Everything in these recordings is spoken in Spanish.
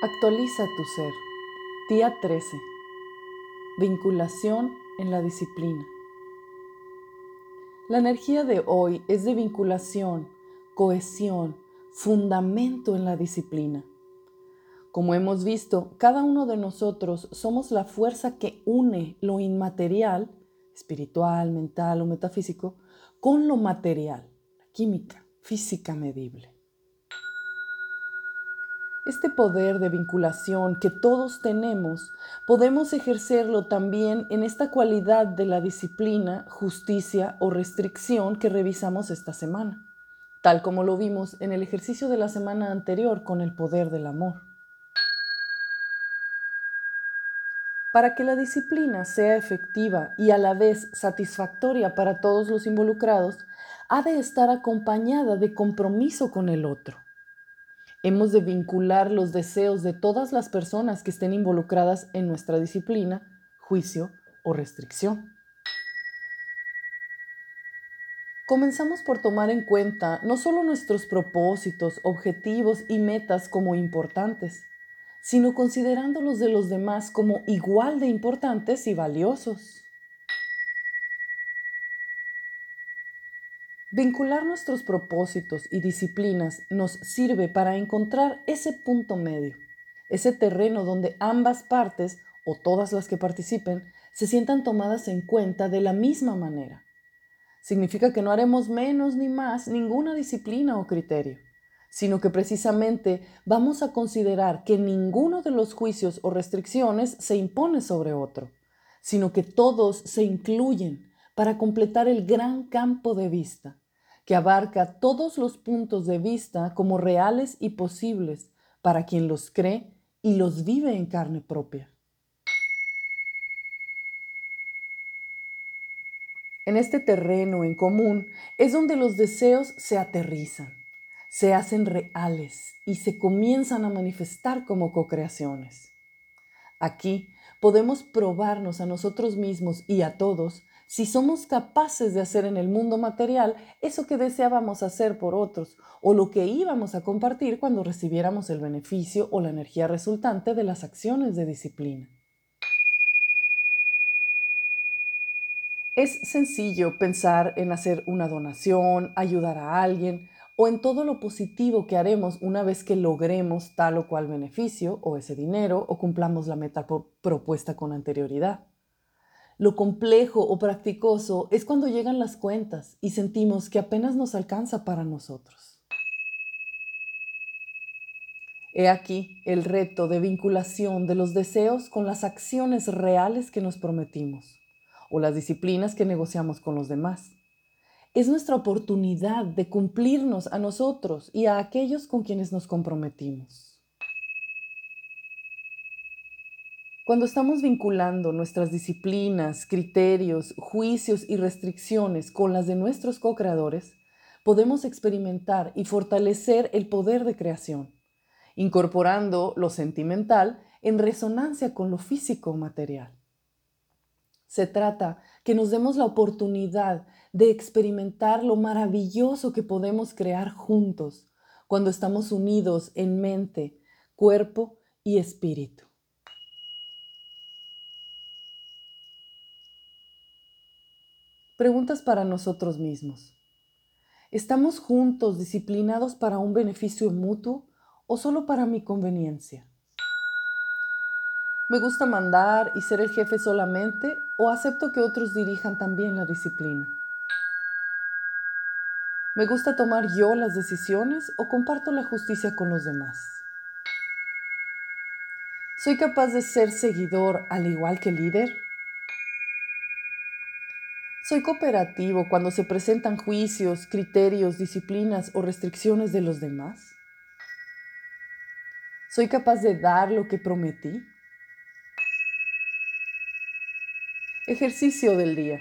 Actualiza tu ser. Día 13. Vinculación en la disciplina. La energía de hoy es de vinculación, cohesión, fundamento en la disciplina. Como hemos visto, cada uno de nosotros somos la fuerza que une lo inmaterial, espiritual, mental o metafísico, con lo material, la química, física medible. Este poder de vinculación que todos tenemos, podemos ejercerlo también en esta cualidad de la disciplina, justicia o restricción que revisamos esta semana, tal como lo vimos en el ejercicio de la semana anterior con el poder del amor. Para que la disciplina sea efectiva y a la vez satisfactoria para todos los involucrados, ha de estar acompañada de compromiso con el otro. Hemos de vincular los deseos de todas las personas que estén involucradas en nuestra disciplina, juicio o restricción. Comenzamos por tomar en cuenta no solo nuestros propósitos, objetivos y metas como importantes, sino considerando los de los demás como igual de importantes y valiosos. Vincular nuestros propósitos y disciplinas nos sirve para encontrar ese punto medio, ese terreno donde ambas partes, o todas las que participen, se sientan tomadas en cuenta de la misma manera. Significa que no haremos menos ni más ninguna disciplina o criterio, sino que precisamente vamos a considerar que ninguno de los juicios o restricciones se impone sobre otro, sino que todos se incluyen para completar el gran campo de vista, que abarca todos los puntos de vista como reales y posibles para quien los cree y los vive en carne propia. En este terreno en común es donde los deseos se aterrizan, se hacen reales y se comienzan a manifestar como co-creaciones. Aquí podemos probarnos a nosotros mismos y a todos si somos capaces de hacer en el mundo material eso que deseábamos hacer por otros o lo que íbamos a compartir cuando recibiéramos el beneficio o la energía resultante de las acciones de disciplina. Es sencillo pensar en hacer una donación, ayudar a alguien o en todo lo positivo que haremos una vez que logremos tal o cual beneficio o ese dinero o cumplamos la meta propuesta con anterioridad. Lo complejo o practicoso es cuando llegan las cuentas y sentimos que apenas nos alcanza para nosotros. He aquí el reto de vinculación de los deseos con las acciones reales que nos prometimos o las disciplinas que negociamos con los demás. Es nuestra oportunidad de cumplirnos a nosotros y a aquellos con quienes nos comprometimos. Cuando estamos vinculando nuestras disciplinas, criterios, juicios y restricciones con las de nuestros co-creadores, podemos experimentar y fortalecer el poder de creación, incorporando lo sentimental en resonancia con lo físico material. Se trata que nos demos la oportunidad de experimentar lo maravilloso que podemos crear juntos cuando estamos unidos en mente, cuerpo y espíritu. Preguntas para nosotros mismos. ¿Estamos juntos disciplinados para un beneficio mutuo o solo para mi conveniencia? ¿Me gusta mandar y ser el jefe solamente o acepto que otros dirijan también la disciplina? ¿Me gusta tomar yo las decisiones o comparto la justicia con los demás? ¿Soy capaz de ser seguidor al igual que líder? Soy cooperativo cuando se presentan juicios, criterios, disciplinas o restricciones de los demás. ¿Soy capaz de dar lo que prometí? Ejercicio del día.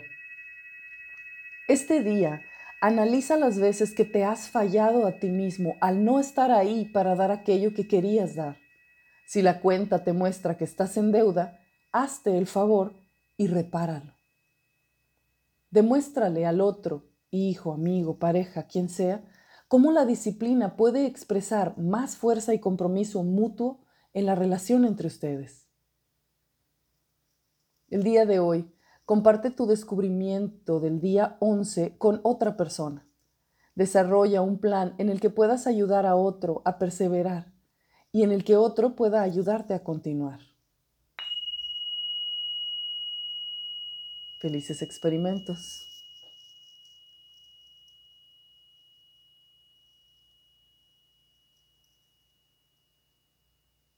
Este día, analiza las veces que te has fallado a ti mismo al no estar ahí para dar aquello que querías dar. Si la cuenta te muestra que estás en deuda, hazte el favor y repáralo. Demuéstrale al otro, hijo, amigo, pareja, quien sea, cómo la disciplina puede expresar más fuerza y compromiso mutuo en la relación entre ustedes. El día de hoy, comparte tu descubrimiento del día 11 con otra persona. Desarrolla un plan en el que puedas ayudar a otro a perseverar y en el que otro pueda ayudarte a continuar. Felices experimentos.